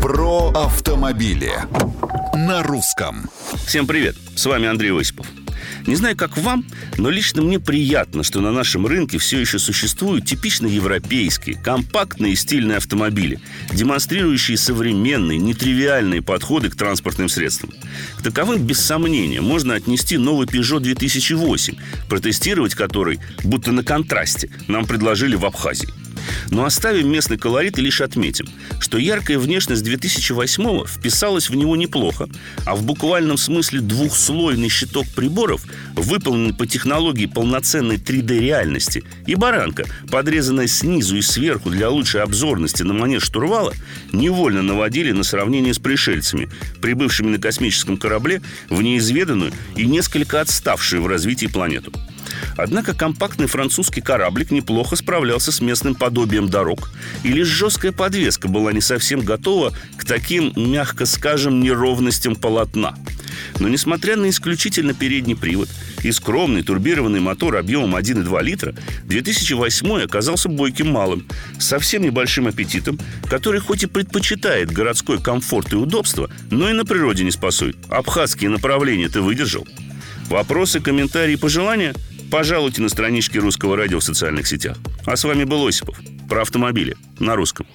Про автомобили на русском. Всем привет, с вами Андрей Осипов. Не знаю, как вам, но лично мне приятно, что на нашем рынке все еще существуют типично европейские, компактные и стильные автомобили, демонстрирующие современные, нетривиальные подходы к транспортным средствам. К таковым, без сомнения, можно отнести новый Peugeot 2008, протестировать который, будто на контрасте, нам предложили в Абхазии. Но оставим местный колорит и лишь отметим, что яркая внешность 2008-го вписалась в него неплохо, а в буквальном смысле двухслойный щиток приборов, выполненный по технологии полноценной 3D-реальности, и баранка, подрезанная снизу и сверху для лучшей обзорности на манер штурвала, невольно наводили на сравнение с пришельцами, прибывшими на космическом корабле в неизведанную и несколько отставшую в развитии планету. Однако компактный французский кораблик неплохо справлялся с местным подобием дорог, и лишь жесткая подвеска была не совсем готова к таким, мягко скажем, неровностям полотна. Но несмотря на исключительно передний привод и скромный турбированный мотор объемом 1,2 литра, 2008 оказался бойким малым, с совсем небольшим аппетитом, который хоть и предпочитает городской комфорт и удобство, но и на природе не спасует. Абхазские направления ты выдержал? Вопросы, комментарии, пожелания – пожалуйте на страничке Русского радио в социальных сетях. А с вами был Осипов. Про автомобили на русском.